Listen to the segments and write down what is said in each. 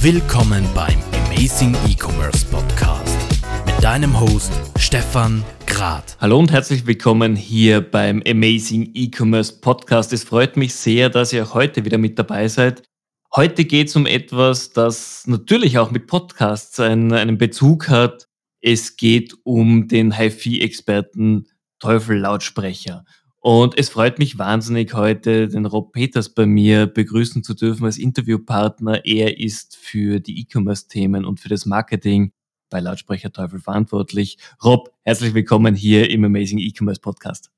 Willkommen beim Amazing E-Commerce Podcast mit deinem Host Stefan Grad. Hallo und herzlich willkommen hier beim Amazing E-Commerce Podcast. Es freut mich sehr, dass ihr heute wieder mit dabei seid. Heute geht es um etwas, das natürlich auch mit Podcasts einen, einen Bezug hat. Es geht um den HiFi-Experten Teufel Lautsprecher. Und es freut mich wahnsinnig, heute den Rob Peters bei mir begrüßen zu dürfen als Interviewpartner. Er ist für die E-Commerce-Themen und für das Marketing bei Lautsprecher Teufel verantwortlich. Rob, herzlich willkommen hier im Amazing E-Commerce Podcast.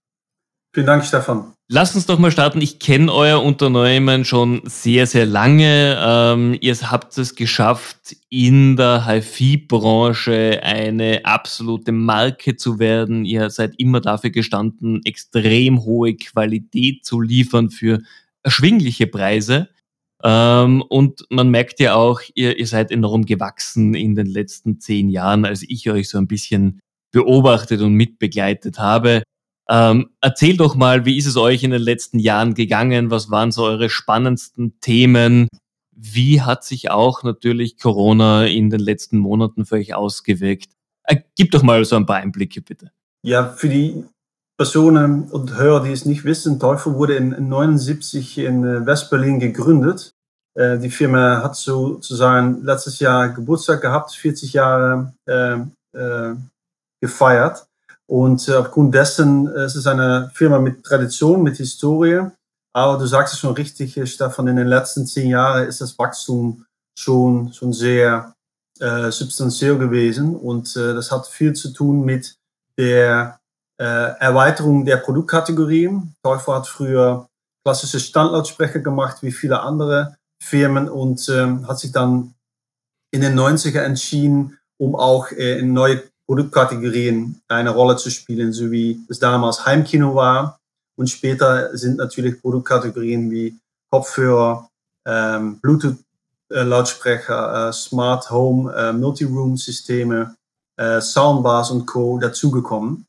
Vielen Dank, Stefan. Lass uns doch mal starten. Ich kenne euer Unternehmen schon sehr, sehr lange. Ähm, ihr habt es geschafft, in der HiFi-Branche eine absolute Marke zu werden. Ihr seid immer dafür gestanden, extrem hohe Qualität zu liefern für erschwingliche Preise. Ähm, und man merkt ja auch, ihr, ihr seid enorm gewachsen in den letzten zehn Jahren, als ich euch so ein bisschen beobachtet und mitbegleitet habe. Ähm, erzähl doch mal, wie ist es euch in den letzten Jahren gegangen? Was waren so eure spannendsten Themen? Wie hat sich auch natürlich Corona in den letzten Monaten für euch ausgewirkt? Äh, gib doch mal so ein paar Einblicke, bitte. Ja, für die Personen und Hörer, die es nicht wissen, Teufel wurde in 1979 in äh, West-Berlin gegründet. Äh, die Firma hat sozusagen letztes Jahr Geburtstag gehabt, 40 Jahre äh, äh, gefeiert. Und äh, aufgrund dessen äh, es ist es eine Firma mit Tradition, mit Historie. Aber du sagst es schon richtig, Stefan, in den letzten zehn Jahren ist das Wachstum schon, schon sehr äh, substanziell gewesen. Und äh, das hat viel zu tun mit der äh, Erweiterung der Produktkategorien. Teufel hat früher klassische Standlautsprecher gemacht, wie viele andere Firmen, und ähm, hat sich dann in den 90er entschieden, um auch äh, in neue Produktkategorien eine Rolle zu spielen, so wie es damals Heimkino war. Und später sind natürlich Produktkategorien wie Kopfhörer, ähm, Bluetooth-Lautsprecher, äh, Smart Home, äh, Multiroom-Systeme, äh, Soundbars und Co. dazugekommen.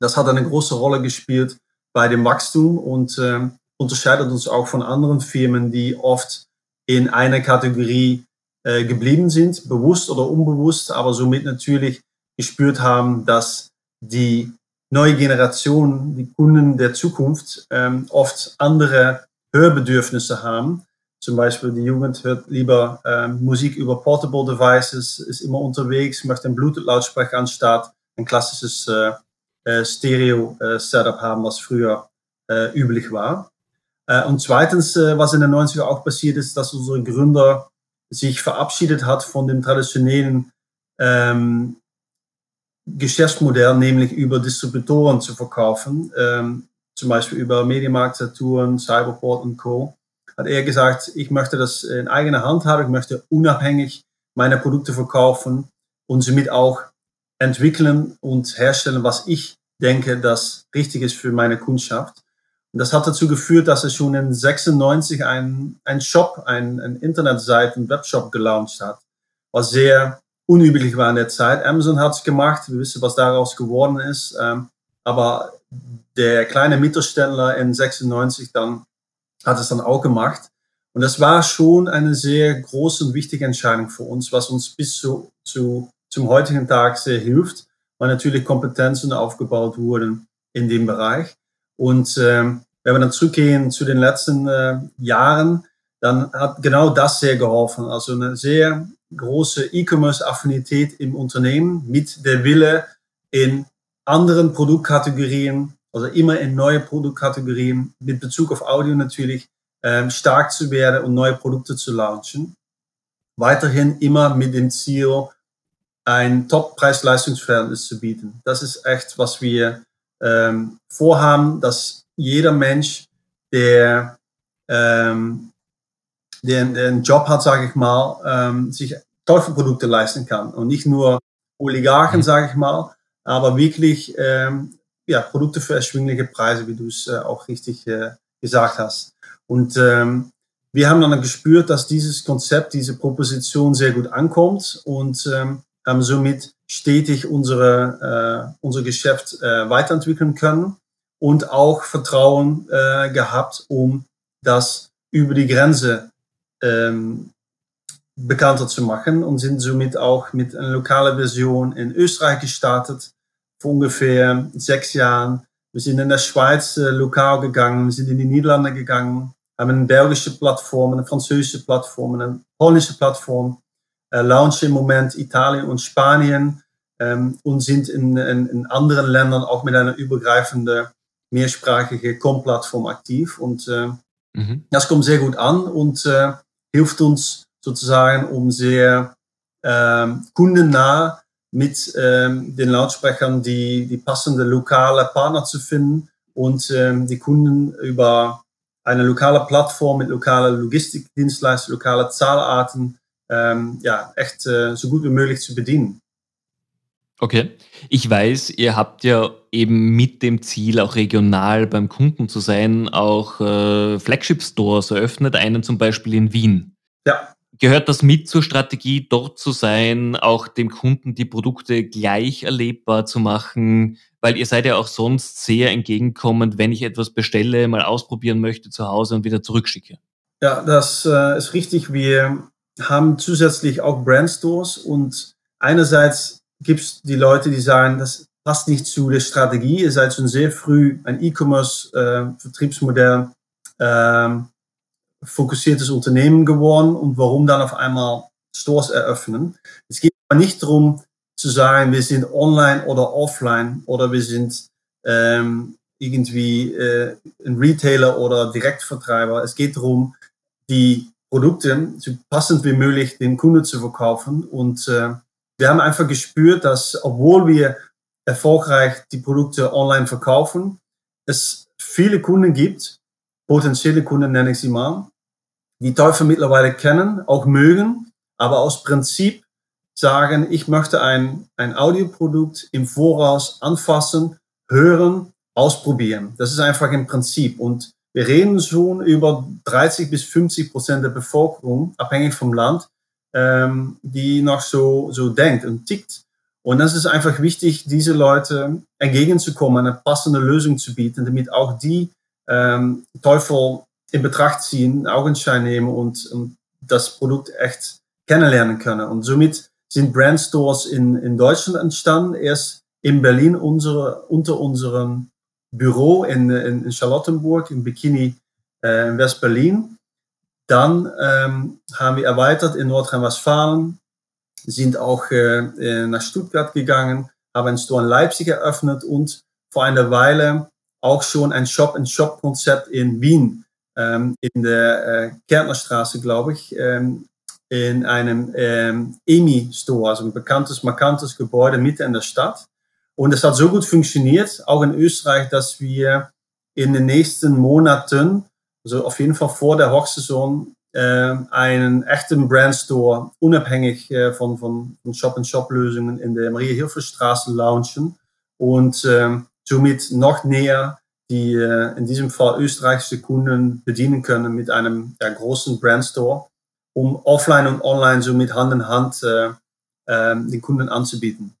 Das hat eine große Rolle gespielt bei dem Wachstum und äh, unterscheidet uns auch von anderen Firmen, die oft in einer Kategorie äh, geblieben sind, bewusst oder unbewusst, aber somit natürlich gespürt haben, dass die neue Generation, die Kunden der Zukunft, ähm, oft andere Hörbedürfnisse haben. Zum Beispiel die Jugend hört lieber ähm, Musik über Portable Devices, ist immer unterwegs, möchte einen Bluetooth-Lautsprecher anstatt ein klassisches äh, äh, Stereo-Setup haben, was früher äh, üblich war. Äh, und zweitens, äh, was in den 90er auch passiert ist, dass unsere Gründer sich verabschiedet hat von dem traditionellen ähm, Geschäftsmodell, nämlich über Distributoren zu verkaufen, ähm, zum Beispiel über Mediamarkt, Saturn, Cyberport und Co., hat er gesagt, ich möchte das in eigener Hand haben, ich möchte unabhängig meine Produkte verkaufen und somit auch entwickeln und herstellen, was ich denke, das richtig ist für meine Kundschaft. Und das hat dazu geführt, dass er schon in 96 ein, ein Shop, ein, ein Internetseite, ein Webshop gelauncht hat, was sehr unüblich war in der Zeit. Amazon hat es gemacht, wir wissen, was daraus geworden ist. Ähm, aber der kleine Mittelständler in 96 dann hat es dann auch gemacht. Und das war schon eine sehr große und wichtige Entscheidung für uns, was uns bis zu, zu zum heutigen Tag sehr hilft, weil natürlich Kompetenzen aufgebaut wurden in dem Bereich. Und ähm, wenn wir dann zurückgehen zu den letzten äh, Jahren, dann hat genau das sehr geholfen. Also eine sehr große E-Commerce-Affinität im Unternehmen mit der Wille in anderen Produktkategorien, also immer in neue Produktkategorien mit Bezug auf Audio natürlich ähm, stark zu werden und neue Produkte zu launchen. Weiterhin immer mit dem Ziel, ein Top-Preis-Leistungsverhältnis zu bieten. Das ist echt, was wir ähm, vorhaben, dass jeder Mensch, der ähm, der einen Job hat, sage ich mal, ähm, sich Teufelprodukte leisten kann. Und nicht nur Oligarchen, mhm. sage ich mal, aber wirklich ähm, ja, Produkte für erschwingliche Preise, wie du es äh, auch richtig äh, gesagt hast. Und ähm, wir haben dann gespürt, dass dieses Konzept, diese Proposition sehr gut ankommt und ähm, haben somit stetig unsere, äh, unser Geschäft äh, weiterentwickeln können und auch Vertrauen äh, gehabt, um das über die Grenze ähm, bekannter zu machen und sind somit auch mit einer lokalen Version in Österreich gestartet vor ungefähr sechs Jahren. Wir sind in der Schweiz äh, lokal gegangen, wir sind in die Niederlande gegangen, haben eine belgische Plattform, eine französische Plattform, eine polnische Plattform, äh, launchen im Moment Italien und Spanien ähm, und sind in, in, in, anderen Ländern auch mit einer übergreifenden mehrsprachige Com-Plattform aktiv. Und äh, mhm. das kommt sehr gut an und äh, hilft uns sozusagen, um sehr ähm, kundennah mit ähm, den Lautsprechern die, die passende lokale Partner zu finden und ähm, die Kunden über eine lokale Plattform mit lokaler Logistikdienstleistung, lokale Zahlarten ähm, ja, echt äh, so gut wie möglich zu bedienen. Okay. Ich weiß, ihr habt ja eben mit dem Ziel, auch regional beim Kunden zu sein, auch äh, Flagship-Stores eröffnet, einen zum Beispiel in Wien. Ja. Gehört das mit zur Strategie, dort zu sein, auch dem Kunden die Produkte gleich erlebbar zu machen? Weil ihr seid ja auch sonst sehr entgegenkommend, wenn ich etwas bestelle, mal ausprobieren möchte zu Hause und wieder zurückschicke. Ja, das äh, ist richtig. Wir haben zusätzlich auch Brandstores und einerseits gibt es die Leute, die sagen, das passt nicht zu der Strategie. Ihr seid schon sehr früh ein E-Commerce-Vertriebsmodell äh, fokussiertes Unternehmen geworden und warum dann auf einmal Stores eröffnen. Es geht aber nicht darum zu sagen, wir sind online oder offline oder wir sind ähm, irgendwie äh, ein Retailer oder Direktvertreiber. Es geht darum, die Produkte so passend wie möglich dem Kunden zu verkaufen. Und äh, wir haben einfach gespürt, dass obwohl wir erfolgreich die Produkte online verkaufen, es viele Kunden gibt, potenzielle Kunden nenne ich sie mal, die Teufel mittlerweile kennen, auch mögen, aber aus Prinzip sagen, ich möchte ein, ein Audioprodukt im Voraus anfassen, hören, ausprobieren. Das ist einfach ein Prinzip. Und wir reden schon über 30 bis 50 Prozent der Bevölkerung, abhängig vom Land, ähm, die noch so, so denkt und tickt. Und das ist einfach wichtig, diese Leute entgegenzukommen, eine passende Lösung zu bieten, damit auch die ähm, Teufel in Betracht ziehen, Augenschein nehmen und, und das Produkt echt kennenlernen können. Und somit sind Brandstores in, in Deutschland entstanden, erst in Berlin unsere, unter unserem Büro in, in, Charlottenburg, in Bikini äh, in West-Berlin. Dann ähm, haben wir erweitert in Nordrhein-Westfalen, sind auch äh, äh, nach Stuttgart gegangen, haben einen Store in Leipzig eröffnet und vor einer Weile auch schon ein Shop-in-Shop-Konzept in Wien, ähm, in der äh, Kärntnerstraße, glaube ich, ähm, in einem ähm, EMI-Store, also ein bekanntes, markantes Gebäude mitten in der Stadt. Und es hat so gut funktioniert, auch in Österreich, dass wir in den nächsten Monaten, also auf jeden Fall vor der Hochsaison, äh, einen echten Brandstore, unabhängig äh, von, von, von Shop-and-Shop-Lösungen in der Maria-Hilfer-Straße launchen und äh, somit noch näher die äh, in diesem Fall österreichische Kunden bedienen können mit einem ja, großen Brandstore, um offline und online so mit Hand in Hand äh, äh, den Kunden anzubieten.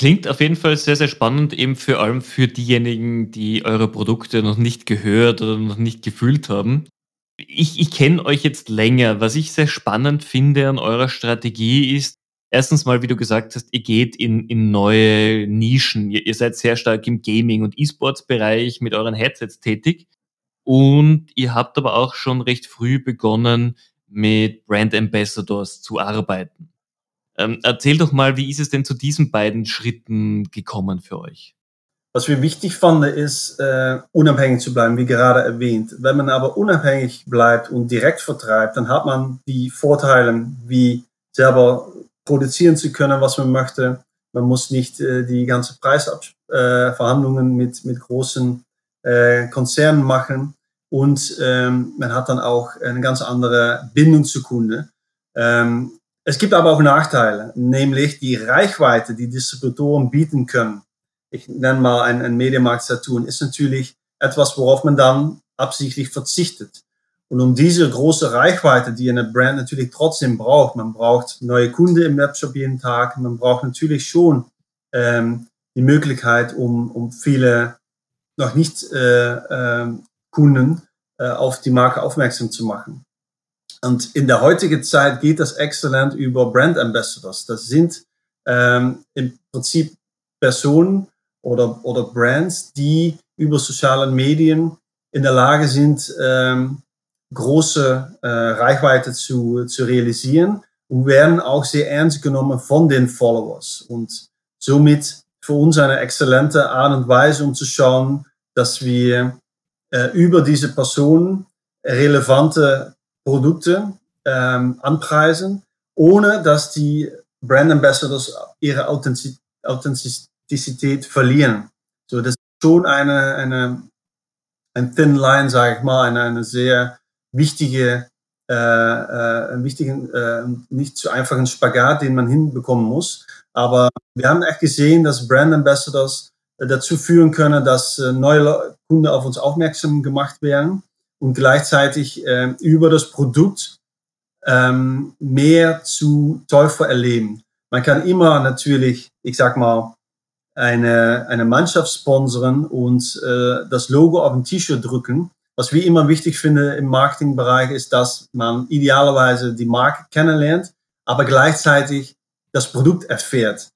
Klingt auf jeden Fall sehr, sehr spannend, eben vor allem für diejenigen, die eure Produkte noch nicht gehört oder noch nicht gefühlt haben. Ich, ich kenne euch jetzt länger. Was ich sehr spannend finde an eurer Strategie ist, erstens mal, wie du gesagt hast, ihr geht in, in neue Nischen. Ihr, ihr seid sehr stark im Gaming- und E-Sports-Bereich mit euren Headsets tätig. Und ihr habt aber auch schon recht früh begonnen, mit Brand Ambassadors zu arbeiten. Ähm, erzähl doch mal, wie ist es denn zu diesen beiden Schritten gekommen für euch? Was wir wichtig fanden, ist, äh, unabhängig zu bleiben, wie gerade erwähnt. Wenn man aber unabhängig bleibt und direkt vertreibt, dann hat man die Vorteile, wie selber produzieren zu können, was man möchte. Man muss nicht äh, die ganze Preisverhandlungen äh, mit, mit großen äh, Konzernen machen. Und ähm, man hat dann auch eine ganz andere Bindung zu Kunde. Ähm, es gibt aber auch Nachteile, nämlich die Reichweite, die Distributoren bieten können. Ich nenne mal einen, einen Medienmarkt Saturn, ist natürlich etwas, worauf man dann absichtlich verzichtet. Und um diese große Reichweite, die eine Brand natürlich trotzdem braucht, man braucht neue Kunden im Webshop jeden Tag, man braucht natürlich schon ähm, die Möglichkeit, um, um viele noch nicht äh, äh, Kunden äh, auf die Marke aufmerksam zu machen. Und in der heutigen Zeit geht das exzellent über Brand Ambassadors. Das sind ähm, im Prinzip Personen oder, oder Brands, die über soziale Medien in der Lage sind, ähm, große äh, Reichweite zu, zu realisieren und werden auch sehr ernst genommen von den Followers. Und somit für uns eine exzellente Art und Weise, um zu schauen, dass wir äh, über diese Personen relevante Produkte ähm, anpreisen, ohne dass die Brand Ambassadors ihre Authentizität verlieren. So, das ist schon eine, eine, ein thin line, sage ich mal, eine, eine sehr wichtige, äh, äh, wichtigen, äh, nicht zu einfachen Spagat, den man hinbekommen muss. Aber wir haben echt gesehen, dass Brand Ambassadors äh, dazu führen können, dass äh, neue Kunden auf uns aufmerksam gemacht werden und gleichzeitig äh, über das Produkt ähm, mehr zu Teufel erleben. Man kann immer natürlich, ich sag mal, eine, eine Mannschaft sponsern und äh, das Logo auf ein T-Shirt drücken. Was wir immer wichtig finden im Marketingbereich ist, dass man idealerweise die Marke kennenlernt, aber gleichzeitig das Produkt erfährt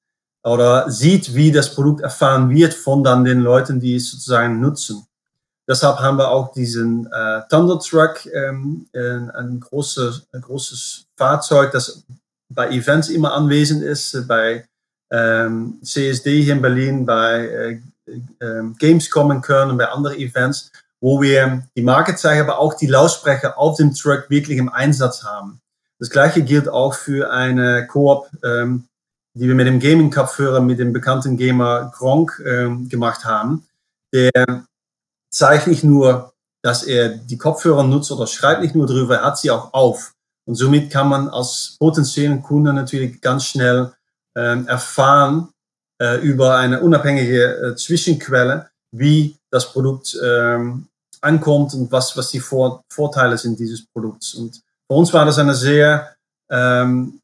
oder sieht, wie das Produkt erfahren wird von dann den Leuten, die es sozusagen nutzen. Deshalb haben wir auch diesen äh, Thunder Truck, ähm, ein, ein, großes, ein großes Fahrzeug, das bei Events immer anwesend ist, bei ähm, CSD hier in Berlin, bei äh, äh, Gamescom in Köln und bei anderen Events, wo wir die Marke zeigen, aber auch die Lautsprecher auf dem Truck wirklich im Einsatz haben. Das gleiche gilt auch für eine Koop, ähm, die wir mit dem Gaming-Kopfhörer, mit dem bekannten Gamer Gronk ähm, gemacht haben, der zeigt nicht nur, dass er die Kopfhörer nutzt oder schreibt nicht nur drüber, er hat sie auch auf. Und somit kann man als potenziellen Kunde natürlich ganz schnell ähm, erfahren äh, über eine unabhängige äh, Zwischenquelle, wie das Produkt ähm, ankommt und was, was die Vor Vorteile sind dieses Produkts. Und für uns war das eine sehr, ähm,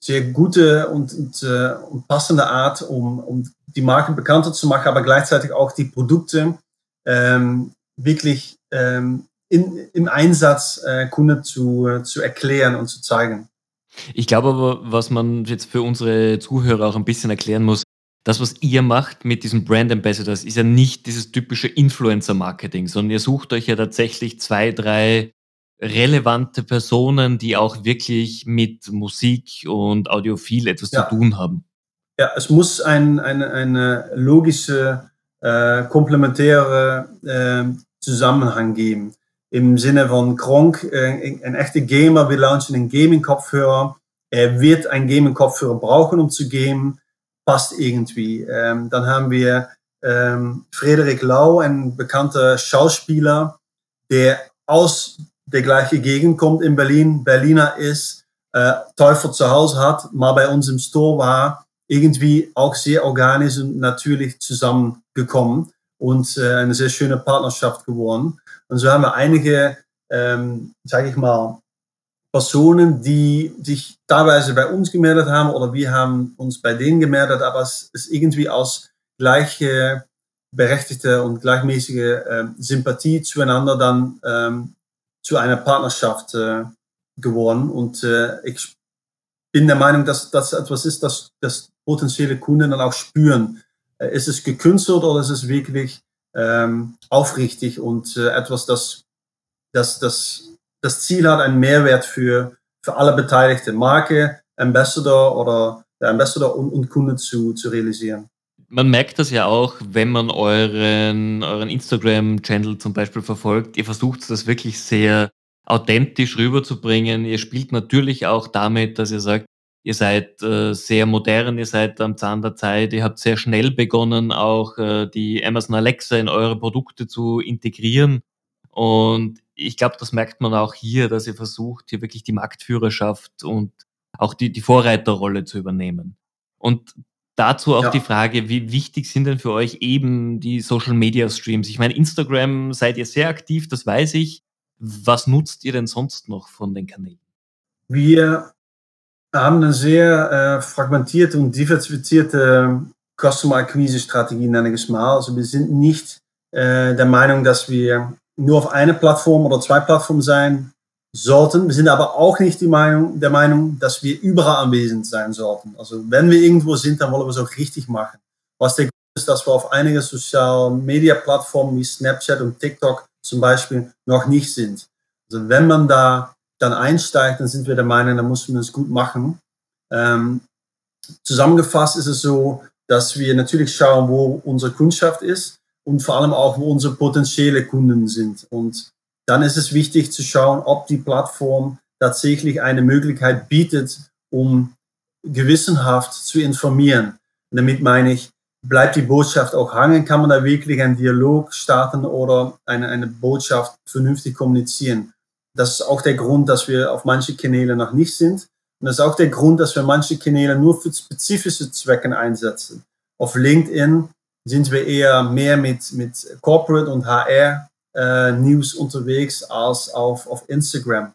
sehr gute und, und, äh, und passende Art, um, um die Marke bekannter zu machen, aber gleichzeitig auch die Produkte ähm, wirklich ähm, in, im Einsatz äh, Kunden zu, äh, zu erklären und zu zeigen. Ich glaube aber, was man jetzt für unsere Zuhörer auch ein bisschen erklären muss, das, was ihr macht mit diesen Brand Ambassadors, ist ja nicht dieses typische Influencer-Marketing, sondern ihr sucht euch ja tatsächlich zwei, drei relevante Personen, die auch wirklich mit Musik und Audiophil etwas ja. zu tun haben. Ja, es muss ein, eine, eine logische äh, komplementäre äh, Zusammenhang geben. Im Sinne von Gronk, äh, ein echter Gamer, wir launchen einen Gaming-Kopfhörer. Er wird einen Gaming-Kopfhörer brauchen, um zu gamen. Passt irgendwie. Ähm, dann haben wir ähm, Frederik Lau, ein bekannter Schauspieler, der aus der gleichen Gegend kommt in Berlin, Berliner ist, äh, Teufel zu Hause hat, mal bei uns im Store war, irgendwie auch sehr organisch und natürlich zusammen gekommen und äh, eine sehr schöne Partnerschaft geworden. Und so haben wir einige, ähm, sage ich mal, Personen, die sich teilweise bei uns gemeldet haben oder wir haben uns bei denen gemeldet, aber es ist irgendwie aus gleiche berechtigte und gleichmäßige äh, Sympathie zueinander dann ähm, zu einer Partnerschaft äh, geworden. Und äh, ich bin der Meinung, dass das etwas ist, das, das potenzielle Kunden dann auch spüren. Äh, ist es gekünstelt oder ist es wirklich ähm, aufrichtig und äh, etwas, das, das, das das Ziel hat, einen Mehrwert für, für alle Beteiligten, Marke, Ambassador oder der Ambassador und, und Kunde zu, zu realisieren. Man merkt das ja auch, wenn man euren, euren Instagram-Channel zum Beispiel verfolgt. Ihr versucht das wirklich sehr authentisch rüberzubringen. Ihr spielt natürlich auch damit, dass ihr sagt, Ihr seid äh, sehr modern, ihr seid am Zahn der Zeit, ihr habt sehr schnell begonnen, auch äh, die Amazon Alexa in eure Produkte zu integrieren. Und ich glaube, das merkt man auch hier, dass ihr versucht, hier wirklich die Marktführerschaft und auch die, die Vorreiterrolle zu übernehmen. Und dazu auch ja. die Frage, wie wichtig sind denn für euch eben die Social Media Streams? Ich meine, Instagram seid ihr sehr aktiv, das weiß ich. Was nutzt ihr denn sonst noch von den Kanälen? Wir haben eine sehr äh, fragmentierte und diversifizierte Customer Acquise Strategie, nenne ich es mal. Also wir sind nicht äh, der Meinung, dass wir nur auf eine Plattform oder zwei Plattformen sein sollten. Wir sind aber auch nicht die Meinung, der Meinung, dass wir überall anwesend sein sollten. Also wenn wir irgendwo sind, dann wollen wir es auch richtig machen. Was der Grund ist, dass wir auf einige Social-Media-Plattformen wie Snapchat und TikTok zum Beispiel noch nicht sind. Also wenn man da dann einsteigt, dann sind wir der Meinung, dann muss man es gut machen. Ähm, zusammengefasst ist es so, dass wir natürlich schauen, wo unsere Kundschaft ist und vor allem auch, wo unsere potenzielle Kunden sind. Und dann ist es wichtig zu schauen, ob die Plattform tatsächlich eine Möglichkeit bietet, um gewissenhaft zu informieren. Und damit meine ich, bleibt die Botschaft auch hangen? Kann man da wirklich einen Dialog starten oder eine, eine Botschaft vernünftig kommunizieren? Das ist auch der Grund, dass wir auf manche Kanäle noch nicht sind. Und das ist auch der Grund, dass wir manche Kanäle nur für spezifische Zwecken einsetzen. Auf LinkedIn sind wir eher mehr mit, mit Corporate und HR äh, News unterwegs als auf, auf Instagram.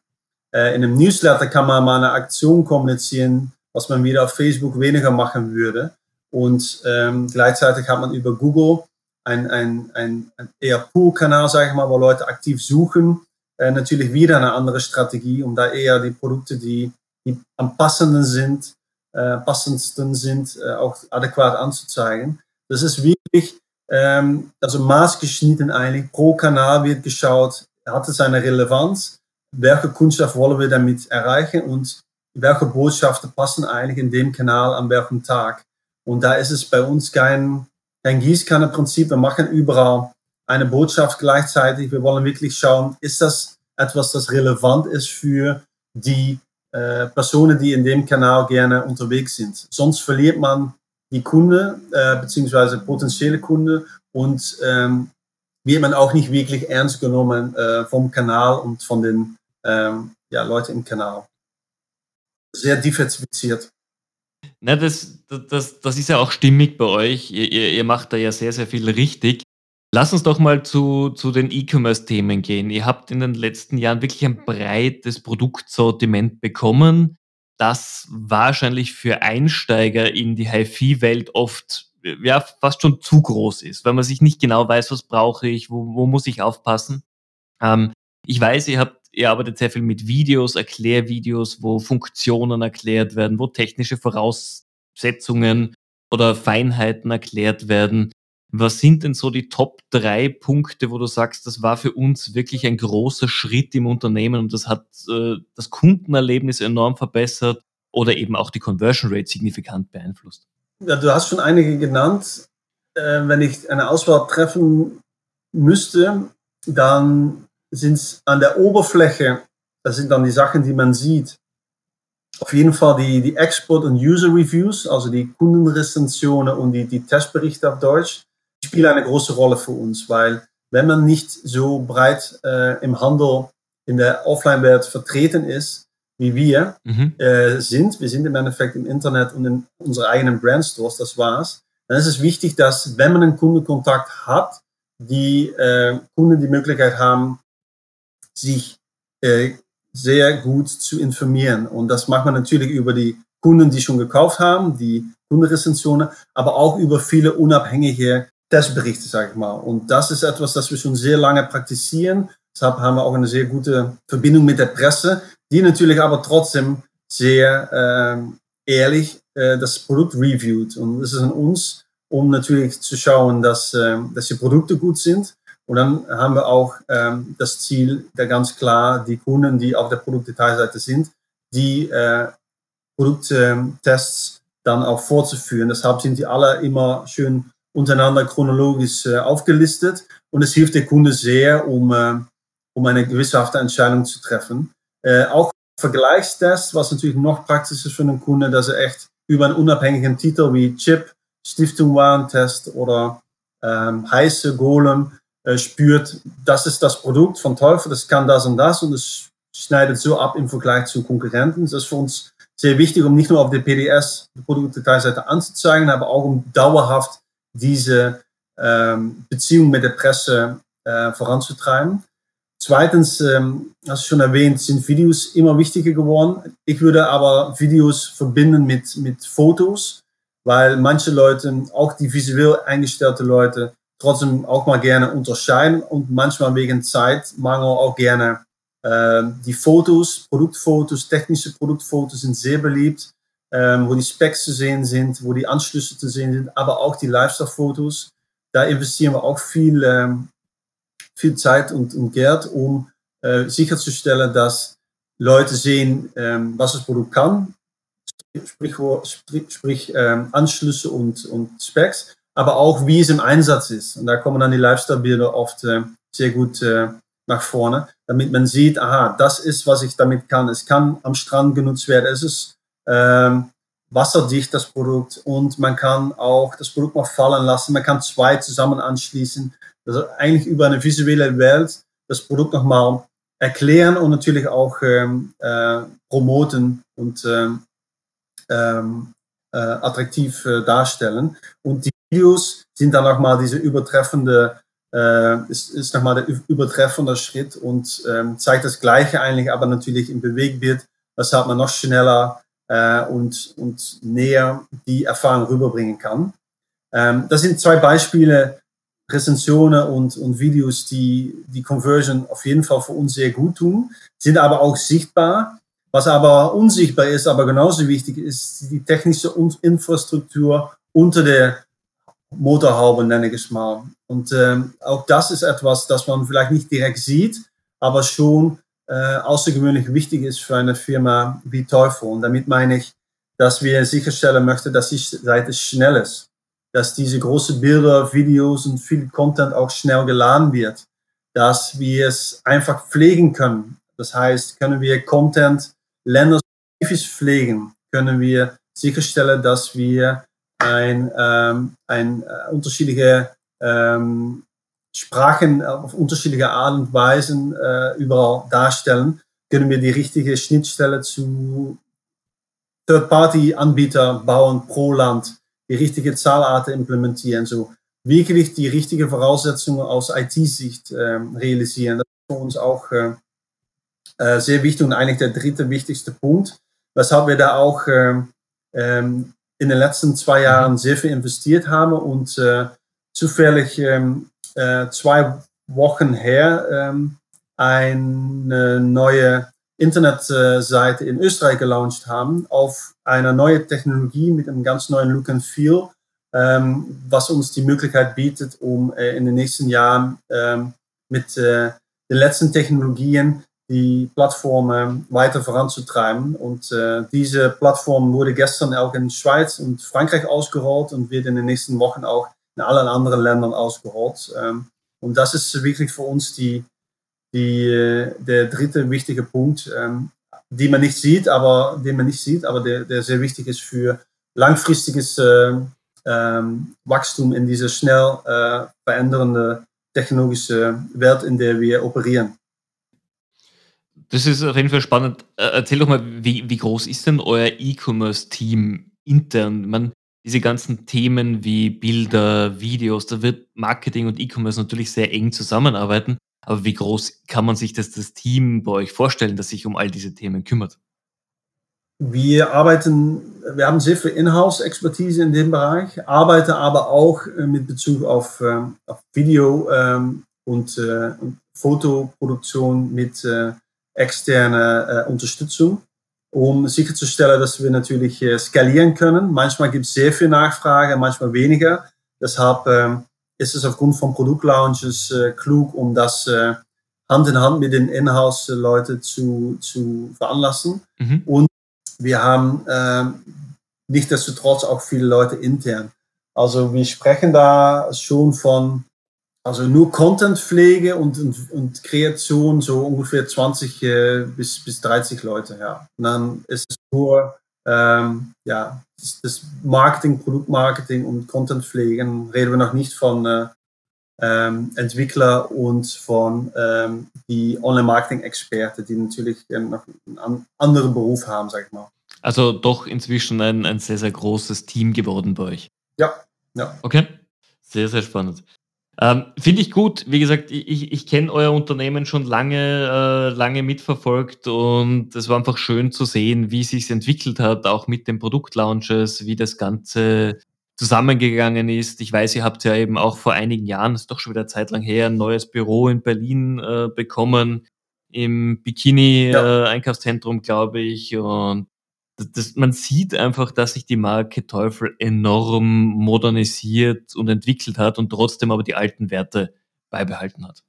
Äh, in einem Newsletter kann man mal eine Aktion kommunizieren, was man wieder auf Facebook weniger machen würde. Und ähm, gleichzeitig hat man über Google ein, ein, ein, ein eher Pool-Kanal, sage ich mal, wo Leute aktiv suchen. Äh, natürlich wieder eine andere Strategie, um da eher die Produkte, die, die am passenden sind, äh, passendsten sind, äh, auch adäquat anzuzeigen. Das ist wirklich ähm, also maßgeschnitten eigentlich. Pro Kanal wird geschaut, hat es eine Relevanz? Welche Kundschaft wollen wir damit erreichen? Und welche Botschaften passen eigentlich in dem Kanal an welchem Tag? Und da ist es bei uns kein, kein Gießkannenprinzip. Wir machen überall eine Botschaft gleichzeitig. Wir wollen wirklich schauen, ist das etwas, das relevant ist für die äh, Personen, die in dem Kanal gerne unterwegs sind. Sonst verliert man die Kunde äh, beziehungsweise potenzielle Kunde und ähm, wird man auch nicht wirklich ernst genommen äh, vom Kanal und von den ähm, ja, Leuten im Kanal. Sehr diversifiziert. Na, das, das, das ist ja auch stimmig bei euch. Ihr, ihr, ihr macht da ja sehr, sehr viel richtig. Lass uns doch mal zu, zu den E-Commerce-Themen gehen. Ihr habt in den letzten Jahren wirklich ein breites Produktsortiment bekommen das wahrscheinlich für Einsteiger in die HiFi-Welt oft ja, fast schon zu groß ist, weil man sich nicht genau weiß, was brauche ich, wo, wo muss ich aufpassen. Ähm, ich weiß, ihr habt, ihr arbeitet sehr viel mit Videos, Erklärvideos, wo Funktionen erklärt werden, wo technische Voraussetzungen oder Feinheiten erklärt werden. Was sind denn so die Top drei Punkte, wo du sagst, das war für uns wirklich ein großer Schritt im Unternehmen und das hat äh, das Kundenerlebnis enorm verbessert oder eben auch die Conversion Rate signifikant beeinflusst? Ja, du hast schon einige genannt. Äh, wenn ich eine Auswahl treffen müsste, dann sind es an der Oberfläche, das sind dann die Sachen, die man sieht, auf jeden Fall die, die Export- und User-Reviews, also die Kundenrezensionen und die, die Testberichte auf Deutsch spielen eine große Rolle für uns, weil wenn man nicht so breit äh, im Handel in der Offline-Welt vertreten ist, wie wir mhm. äh, sind, wir sind im Endeffekt im Internet und in unseren eigenen Brandstores, das war's, dann ist es wichtig, dass wenn man einen Kundenkontakt hat, die äh, Kunden die Möglichkeit haben, sich äh, sehr gut zu informieren. Und das macht man natürlich über die Kunden, die schon gekauft haben, die Kundenrezensionen, aber auch über viele unabhängige Testberichte, sage ich mal. Und das ist etwas, das wir schon sehr lange praktizieren. Deshalb haben wir auch eine sehr gute Verbindung mit der Presse, die natürlich aber trotzdem sehr äh, ehrlich äh, das Produkt reviewt. Und es ist an uns, um natürlich zu schauen, dass, äh, dass die Produkte gut sind. Und dann haben wir auch ähm, das Ziel, da ganz klar die Kunden, die auf der Produktdetailseite sind, die äh, Produkttests dann auch vorzuführen. Deshalb sind die alle immer schön untereinander chronologisch äh, aufgelistet und es hilft der Kunde sehr, um, äh, um eine gewisshafte Entscheidung zu treffen. Äh, auch Vergleichstest, was natürlich noch praktisch ist für den Kunde, dass er echt über einen unabhängigen Titel wie Chip, Stiftung Warentest oder ähm, heiße Golem äh, spürt, das ist das Produkt von Teufel, das kann das und das und es schneidet so ab im Vergleich zu Konkurrenten. Das ist für uns sehr wichtig, um nicht nur auf der PDS die Produktdetailseite anzuzeigen, aber auch um dauerhaft diese ähm, Beziehung mit der Presse äh, voranzutreiben. Zweitens, ähm, hast du schon erwähnt, sind Videos immer wichtiger geworden. Ich würde aber Videos verbinden mit, mit Fotos, weil manche Leute, auch die visuell eingestellte Leute, trotzdem auch mal gerne unterscheiden und manchmal wegen Zeitmangel auch gerne Ähm, die Fotos, Produktfotos, technische Produktfotos sind sehr beliebt, ähm, wo die Specs zu sehen sind, wo die Anschlüsse zu sehen sind, aber auch die Lifestyle-Fotos. Da investieren wir auch viel, ähm, viel Zeit und, und Geld, um äh, sicherzustellen, dass Leute sehen, ähm, was das Produkt kann, sprich, sprich, ähm, Anschlüsse und, und Specs, aber auch wie es im Einsatz ist. Und da kommen dann die Lifestyle-Bilder oft äh, sehr gut äh, nach vorne, damit man sieht, aha, das ist, was ich damit kann. Es kann am Strand genutzt werden. Es ist ähm, wasserdicht, das Produkt. Und man kann auch das Produkt mal fallen lassen. Man kann zwei zusammen anschließen. Also eigentlich über eine visuelle Welt das Produkt nochmal erklären und natürlich auch ähm, äh, promoten und ähm, ähm, äh, attraktiv äh, darstellen. Und die Videos sind dann nochmal diese übertreffende äh, ist, ist nochmal der übertreffende Schritt und ähm, zeigt das Gleiche eigentlich, aber natürlich im Bewegbild, weshalb man noch schneller äh, und, und näher die Erfahrung rüberbringen kann. Ähm, das sind zwei Beispiele, Rezensionen und, und Videos, die die Conversion auf jeden Fall für uns sehr gut tun, sind aber auch sichtbar. Was aber unsichtbar ist, aber genauso wichtig ist die technische Infrastruktur unter der Motorhaube, nenne ich es mal. Und ähm, auch das ist etwas, das man vielleicht nicht direkt sieht, aber schon äh, außergewöhnlich wichtig ist für eine Firma wie Teufel. Und damit meine ich, dass wir sicherstellen möchten, dass die Seite schnell ist, dass diese großen Bilder, Videos und viel Content auch schnell geladen wird, dass wir es einfach pflegen können. Das heißt, können wir Content länderspezifisch pflegen, können wir sicherstellen, dass wir ein, ähm, ein äh, unterschiedliche ähm, Sprachen auf unterschiedliche Art und Weisen äh, überall darstellen, können wir die richtige Schnittstelle zu Third-Party-Anbieter bauen pro Land, die richtige Zahlarten implementieren, so wirklich die richtige Voraussetzungen aus IT-Sicht äh, realisieren. Das ist für uns auch äh, äh, sehr wichtig und eigentlich der dritte wichtigste Punkt, weshalb wir da auch ähm, ähm in den letzten zwei Jahren sehr viel investiert haben und äh, zufällig ähm, äh, zwei Wochen her ähm, eine neue Internetseite in Österreich gelauncht haben auf einer neuen Technologie mit einem ganz neuen Look and Feel, ähm, was uns die Möglichkeit bietet, um äh, in den nächsten Jahren ähm, mit äh, den letzten Technologien die Plattformen weiter voranzutreiben. Und äh, diese Plattform wurde gestern auch in Schweiz und Frankreich ausgerollt und wird in den nächsten Wochen auch in allen anderen Ländern ausgerollt. Ähm, und das ist wirklich für uns die, die, äh, der dritte wichtige Punkt, ähm, die man nicht sieht, aber den man nicht sieht, aber der, der sehr wichtig ist für langfristiges äh, ähm, Wachstum in dieser schnell äh, verändernden technologische Welt, in der wir operieren. Das ist auf jeden Fall spannend. Äh, erzähl doch mal, wie, wie groß ist denn euer E-Commerce-Team intern? Man, diese ganzen Themen wie Bilder, Videos, da wird Marketing und E-Commerce natürlich sehr eng zusammenarbeiten. Aber wie groß kann man sich das, das Team bei euch vorstellen, das sich um all diese Themen kümmert? Wir arbeiten, wir haben sehr viel Inhouse-Expertise in dem Bereich, arbeiten aber auch äh, mit Bezug auf, ähm, auf Video ähm, und, äh, und Fotoproduktion mit äh, Unterstützung, um sicherzustellen, dass wir natürlich äh, skalieren können. Manchmal gibt es sehr viel Nachfrage, manchmal weniger. Deshalb ähm, ist es aufgrund von Produktlaunches äh, klug, um das äh, Hand in Hand mit den Inhouse-Leuten zu, zu veranlassen. Mhm. Und wir haben ähm, nichtsdestotrotz auch viele Leute intern. Also wir sprechen da schon von also nur Contentpflege und, und, und Kreation so ungefähr 20 äh, bis, bis 30 Leute, ja. Und dann ist es nur ähm, ja, das, das, Marketing, Produktmarketing und Contentpflegen. Reden wir noch nicht von äh, ähm, Entwickler und von ähm, die Online-Marketing-Experten, die natürlich noch einen anderen Beruf haben, sag ich mal. Also doch inzwischen ein, ein sehr, sehr großes Team geworden bei euch. Ja, ja. Okay. Sehr, sehr spannend. Ähm, Finde ich gut. Wie gesagt, ich, ich kenne euer Unternehmen schon lange, äh, lange mitverfolgt und es war einfach schön zu sehen, wie es sich entwickelt hat, auch mit den Produktlaunches, wie das Ganze zusammengegangen ist. Ich weiß, ihr habt ja eben auch vor einigen Jahren, das ist doch schon wieder Zeit lang her, ein neues Büro in Berlin äh, bekommen. im Bikini-Einkaufszentrum, ja. äh, glaube ich. Und das, das, man sieht einfach, dass sich die Marke Teufel enorm modernisiert und entwickelt hat und trotzdem aber die alten Werte beibehalten hat.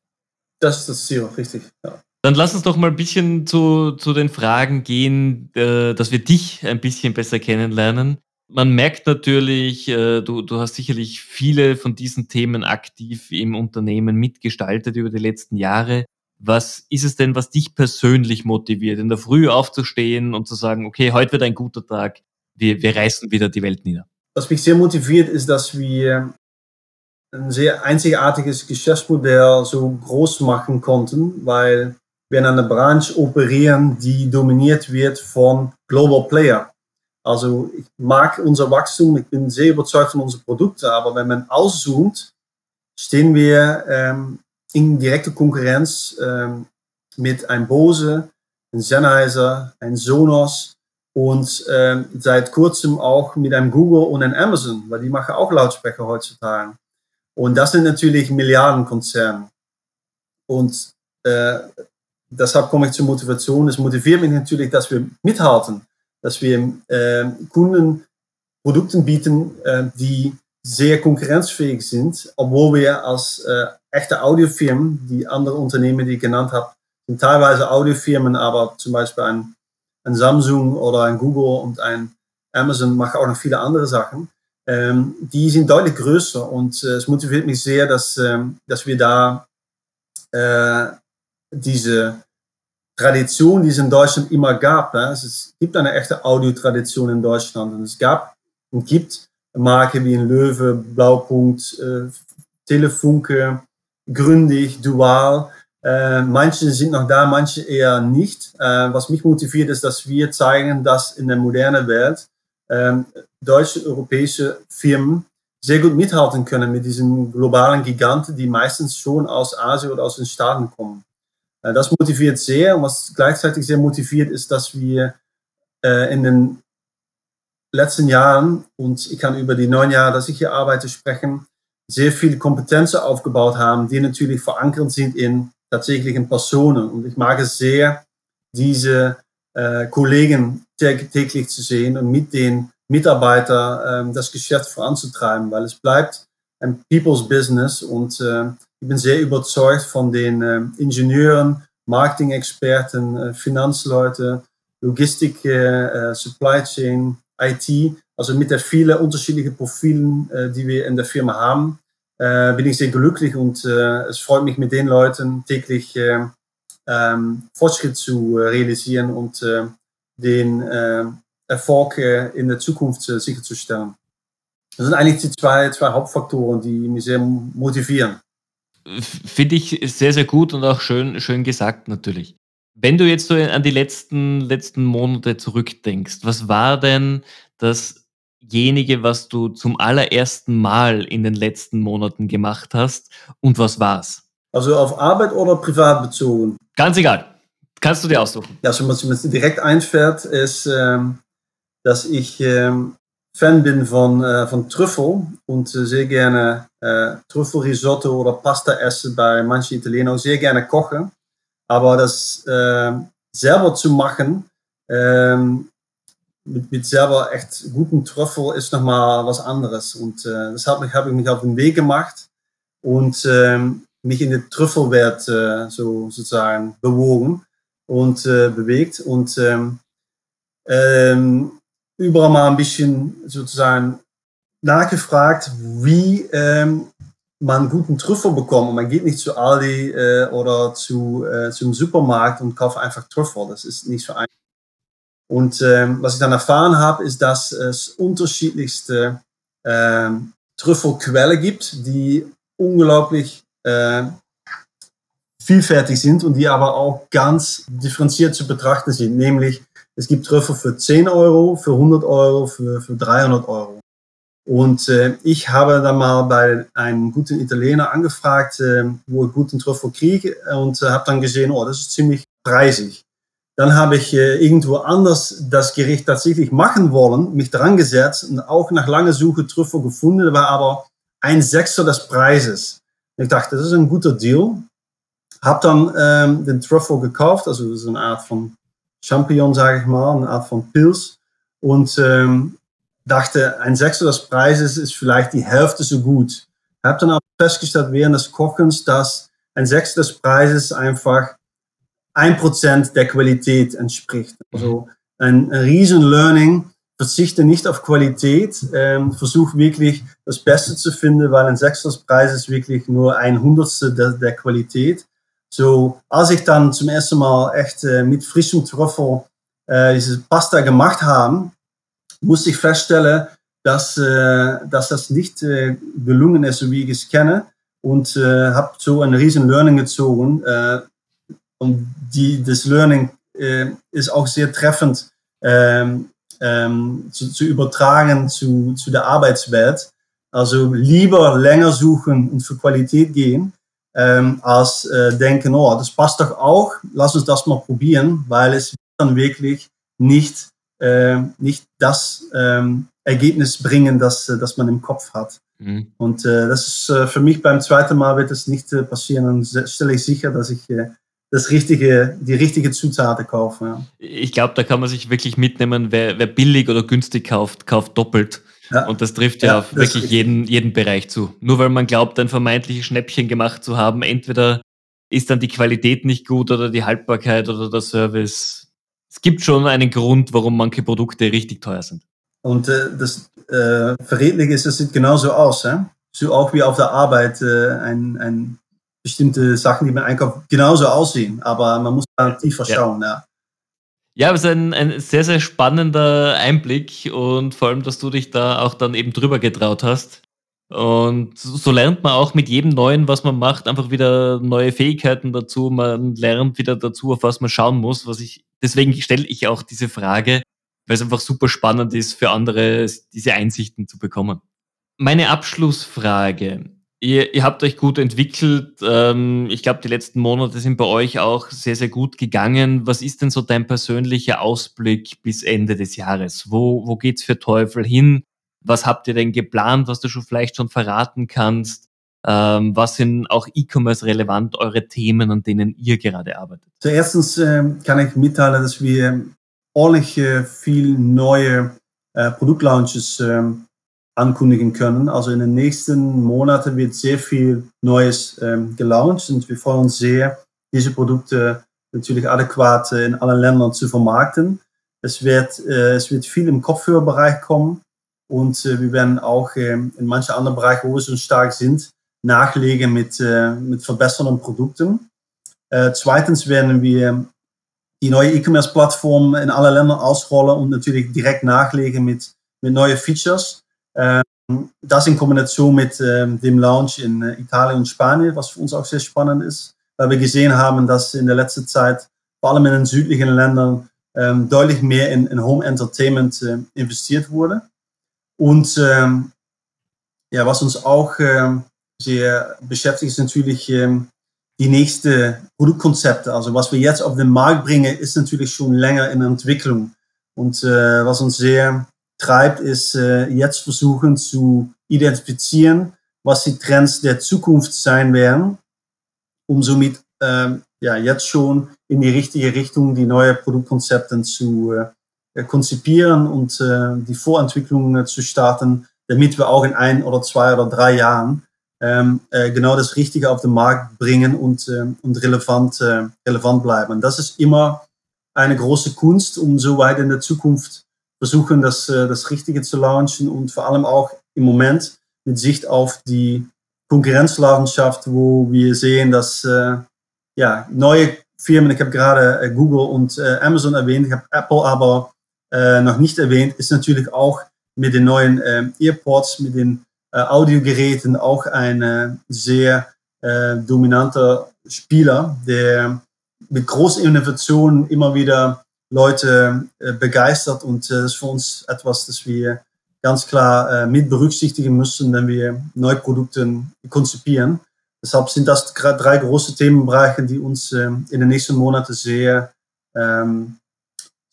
Das ist Ziel, richtig. Ja. Dann lass uns doch mal ein bisschen zu, zu den Fragen gehen, äh, dass wir dich ein bisschen besser kennenlernen. Man merkt natürlich, äh, du, du hast sicherlich viele von diesen Themen aktiv im Unternehmen mitgestaltet über die letzten Jahre. Was ist es denn, was dich persönlich motiviert, in der Früh aufzustehen und zu sagen, okay, heute wird ein guter Tag, wir, wir reißen wieder die Welt nieder? Was mich sehr motiviert, ist, dass wir ein sehr einzigartiges Geschäftsmodell so groß machen konnten, weil wir in einer Branche operieren, die dominiert wird von Global Player. Also ich mag unser Wachstum, ich bin sehr überzeugt von unseren Produkten, aber wenn man auszoomt, stehen wir ähm, in direkter Konkurrenz ähm, mit einem Bose, einem Sennheiser, einem Sonos und ähm, seit kurzem auch mit einem Google und einem Amazon, weil die machen auch Lautsprecher heutzutage. Und das sind natürlich Milliardenkonzerne. Und äh, deshalb komme ich zur Motivation. Es motiviert mich natürlich, dass wir mithalten, dass wir äh, Kunden Produkte bieten, äh, die sehr konkurrenzfähig sind, obwohl wir als äh, echte Audiofirmen, die andere Unternehmen, die ich genannt habe, sind teilweise Audiofirmen, aber zum Beispiel ein, ein Samsung oder ein Google und ein Amazon machen auch noch viele andere Sachen. Ähm, die sind deutlich größer und äh, es motiviert mich sehr, dass, ähm, dass wir da äh, diese Tradition, die es in Deutschland immer gab. Ne? Es gibt eine echte Audiotradition in Deutschland und es gab und gibt Marken wie ein Löwe, Blaupunkt, äh, Telefunke, Gründig, Dual. Äh, manche sind noch da, manche eher nicht. Äh, was mich motiviert, ist, dass wir zeigen, dass in der modernen Welt ähm, deutsche, europäische Firmen sehr gut mithalten können mit diesen globalen Giganten, die meistens schon aus Asien oder aus den Staaten kommen. Äh, das motiviert sehr. Und was gleichzeitig sehr motiviert, ist, dass wir äh, in den letzten Jahren, und ich kann über die neun Jahre, dass ich hier arbeite, sprechen, sehr viele Kompetenzen aufgebaut haben, die natürlich verankert sind in tatsächlichen Personen. Und ich mag es sehr, diese äh, Kollegen täglich zu sehen und mit den Mitarbeitern äh, das Geschäft voranzutreiben, weil es bleibt ein People's Business und äh, ich bin sehr überzeugt von den äh, Ingenieuren, Marketing-Experten, äh, Finanzleute, Logistik, äh, Supply Chain, IT, also mit der vielen unterschiedlichen Profilen, die wir in der Firma haben, bin ich sehr glücklich und es freut mich mit den Leuten täglich ähm, Fortschritt zu realisieren und den Erfolg in der Zukunft sicherzustellen. Das sind eigentlich die zwei, zwei Hauptfaktoren, die mich sehr motivieren. Finde ich sehr, sehr gut und auch schön, schön gesagt natürlich. Wenn du jetzt so an die letzten, letzten Monate zurückdenkst, was war denn dasjenige, was du zum allerersten Mal in den letzten Monaten gemacht hast und was war's? Also auf Arbeit oder privat bezogen? Ganz egal. Kannst du dir aussuchen. Ja, also was mir direkt einfällt, ist, ähm, dass ich ähm, Fan bin von, äh, von Trüffel und äh, sehr gerne äh, Trüffelrisotto oder Pasta essen bei manchen Italienern, sehr gerne kochen. Aber das äh, selber zu machen, ähm, mit, mit selber echt guten Trüffel ist nochmal was anderes. Und äh, deshalb habe ich mich auf den Weg gemacht und ähm, mich in die Trüffelwelt äh, so sozusagen bewogen und äh, bewegt. Und ähm, ähm, überall mal ein bisschen sozusagen nachgefragt, wie ähm, man guten Trüffel bekommt. Und man geht nicht zu Aldi äh, oder zu, äh, zum Supermarkt und kauft einfach Trüffel. Das ist nicht so einfach. Und ähm, was ich dann erfahren habe, ist, dass es unterschiedlichste ähm, Trüffelquellen gibt, die unglaublich äh, vielfältig sind und die aber auch ganz differenziert zu betrachten sind. Nämlich es gibt Trüffel für 10 Euro, für 100 Euro, für, für 300 Euro. Und äh, ich habe dann mal bei einem guten Italiener angefragt, äh, wo ich guten Trüffel kriege und äh, habe dann gesehen, oh, das ist ziemlich preisig. Dann habe ich äh, irgendwo anders das Gericht tatsächlich machen wollen, mich dran gesetzt und auch nach langer Suche Trüffel gefunden, war aber ein Sechster des Preises. Ich dachte, das ist ein guter Deal. habe dann ähm, den Truffle gekauft, also das ist eine Art von Champignon, sage ich mal, eine Art von Pilz. Und ähm, dachte, ein Sechstel des Preises ist vielleicht die Hälfte so gut. Habe dann auch festgestellt während des Kochens, dass ein Sechstel des Preises einfach ein Prozent der Qualität entspricht. Also ein, ein riesen Learning. Verzichte nicht auf Qualität, ähm, versuch wirklich das Beste zu finden, weil ein Sechstel des Preises wirklich nur ein Hundertstel der, der Qualität. So, als ich dann zum ersten Mal echt äh, mit frischem Trüffel äh, diese Pasta gemacht habe, musste ich feststellen, dass, äh, dass das nicht äh, gelungen ist, so wie ich es kenne. Und äh, habe so ein riesen Learning gezogen. Äh, und die, das Learning äh, ist auch sehr treffend ähm, ähm, zu, zu übertragen zu, zu der Arbeitswelt. Also lieber länger suchen und für Qualität gehen, ähm, als äh, denken, oh, das passt doch auch, lass uns das mal probieren, weil es dann wirklich nicht, nicht das ähm, Ergebnis bringen, das, äh, das man im Kopf hat. Mhm. Und äh, das ist äh, für mich beim zweiten Mal wird es nicht passieren. Dann stelle ich sicher, dass ich das richtige, die richtige Zutaten kaufe. Ja. Ich glaube, da kann man sich wirklich mitnehmen, wer, wer billig oder günstig kauft, kauft doppelt. Ja. Und das trifft ja, ja auf wirklich jeden, jeden Bereich zu. Nur weil man glaubt, ein vermeintliches Schnäppchen gemacht zu haben, entweder ist dann die Qualität nicht gut oder die Haltbarkeit oder der Service. Es gibt schon einen Grund, warum manche Produkte richtig teuer sind. Und äh, das äh, Verrätliche ist, das sieht genauso aus. Hè? So auch wie auf der Arbeit äh, ein, ein bestimmte Sachen, die man einkauft, genauso aussehen. Aber man muss da tiefer schauen. Ja. Ja, aber es ist ein, ein sehr, sehr spannender Einblick und vor allem, dass du dich da auch dann eben drüber getraut hast. Und so lernt man auch mit jedem Neuen, was man macht, einfach wieder neue Fähigkeiten dazu. Man lernt wieder dazu, auf was man schauen muss. Was ich, deswegen stelle ich auch diese Frage, weil es einfach super spannend ist für andere, diese Einsichten zu bekommen. Meine Abschlussfrage. Ihr, ihr habt euch gut entwickelt. Ähm, ich glaube, die letzten Monate sind bei euch auch sehr, sehr gut gegangen. Was ist denn so dein persönlicher Ausblick bis Ende des Jahres? Wo, wo geht's für Teufel hin? Was habt ihr denn geplant, was du schon vielleicht schon verraten kannst? Ähm, was sind auch E-Commerce relevant, eure Themen, an denen ihr gerade arbeitet? Zuerstens äh, kann ich mitteilen, dass wir ordentlich äh, viel neue äh, Produktlaunches äh, ankündigen können. Also in den nächsten Monaten wird sehr viel Neues ähm, gelauncht und wir freuen uns sehr, diese Produkte natürlich adäquat in allen Ländern zu vermarkten. Es wird, äh, es wird viel im Kopfhörerbereich kommen und äh, wir werden auch äh, in manchen anderen Bereichen, wo wir schon stark sind, nachlegen mit, äh, mit verbessernden Produkten. Äh, zweitens werden wir die neue E-Commerce-Plattform in alle Länder ausrollen und natürlich direkt nachlegen mit, mit neuen Features. Ähm, das in Kombination mit ähm, dem Launch in äh, Italien und Spanien, was für uns auch sehr spannend ist, weil wir gesehen haben, dass in der letzten Zeit vor allem in den südlichen Ländern ähm, deutlich mehr in, in Home Entertainment äh, investiert wurde. Und ähm, ja, was uns auch ähm, sehr beschäftigt, ist natürlich ähm, die nächste Produktkonzepte. Also was wir jetzt auf den Markt bringen, ist natürlich schon länger in Entwicklung. Und äh, was uns sehr treibt, ist äh, jetzt versuchen zu identifizieren, was die Trends der Zukunft sein werden, um somit ähm, ja, jetzt schon in die richtige Richtung die neue Produktkonzepte zu äh, konzipieren und äh, die Vorentwicklung zu starten, damit wir auch in ein oder zwei oder drei Jahren ähm, äh, genau das Richtige auf den Markt bringen und, äh, und relevant, äh, relevant bleiben. Und das ist immer eine große Kunst, um so weit in der Zukunft versuchen, das, äh, das Richtige zu launchen und vor allem auch im Moment mit Sicht auf die Konkurrenzlandschaft, wo wir sehen, dass äh, ja, neue Firmen, ich habe gerade Google und Amazon erwähnt, ich habe Apple aber äh, noch nicht erwähnt, ist natürlich auch mit den neuen Earpods, mit den Audiogeräten auch ein äh, sehr dominanter Spieler, der mit großen Innovationen immer wieder Leute äh, begeistert und das ist für uns etwas, das wir ganz klar mit berücksichtigen müssen, wenn wir neue Produkte konzipieren. Deshalb sind das drei große Themenbereiche, die uns in den nächsten Monaten sehr, ähm,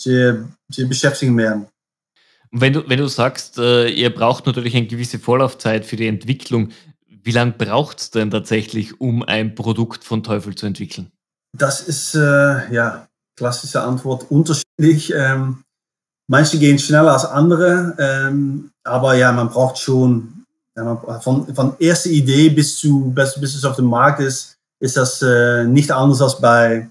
sehr, sehr beschäftigen werden. Wenn du, wenn du sagst, äh, ihr braucht natürlich eine gewisse Vorlaufzeit für die Entwicklung, Wie lange braucht es denn tatsächlich, um ein Produkt von Teufel zu entwickeln? Das ist, äh, ja, klassische Antwort, unterschiedlich. Ähm, manche gehen schneller als andere, ähm, aber ja, man braucht schon, ja, man, von, von erster Idee bis, zu, bis, bis es auf dem Markt ist, ist das äh, nicht anders als bei,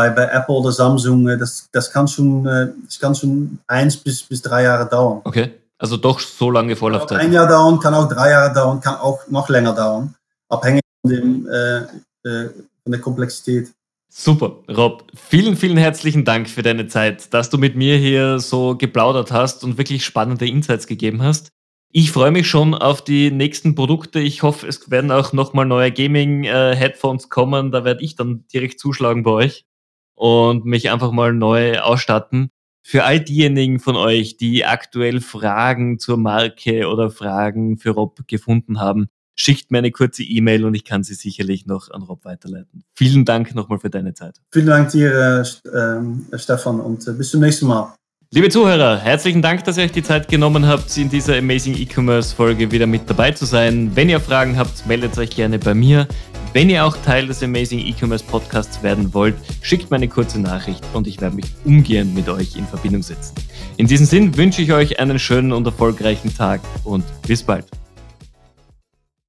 bei, bei Apple oder Samsung. Das, das, kann schon, äh, das kann schon eins bis, bis drei Jahre dauern. Okay, also doch so lange Vorlaufzeit. Kann ein Jahr dauern, kann auch drei Jahre dauern, kann auch noch länger dauern, abhängig von, dem, äh, äh von der Komplexität. Super, Rob. Vielen, vielen herzlichen Dank für deine Zeit, dass du mit mir hier so geplaudert hast und wirklich spannende Insights gegeben hast. Ich freue mich schon auf die nächsten Produkte. Ich hoffe, es werden auch nochmal neue Gaming-Headphones kommen. Da werde ich dann direkt zuschlagen bei euch und mich einfach mal neu ausstatten. Für all diejenigen von euch, die aktuell Fragen zur Marke oder Fragen für Rob gefunden haben, schickt mir eine kurze E-Mail und ich kann sie sicherlich noch an Rob weiterleiten. Vielen Dank nochmal für deine Zeit. Vielen Dank dir, äh, Stefan, und äh, bis zum nächsten Mal. Liebe Zuhörer, herzlichen Dank, dass ihr euch die Zeit genommen habt, in dieser Amazing E-Commerce Folge wieder mit dabei zu sein. Wenn ihr Fragen habt, meldet euch gerne bei mir. Wenn ihr auch Teil des Amazing E-Commerce Podcasts werden wollt, schickt mir eine kurze Nachricht und ich werde mich umgehend mit euch in Verbindung setzen. In diesem Sinn wünsche ich euch einen schönen und erfolgreichen Tag und bis bald.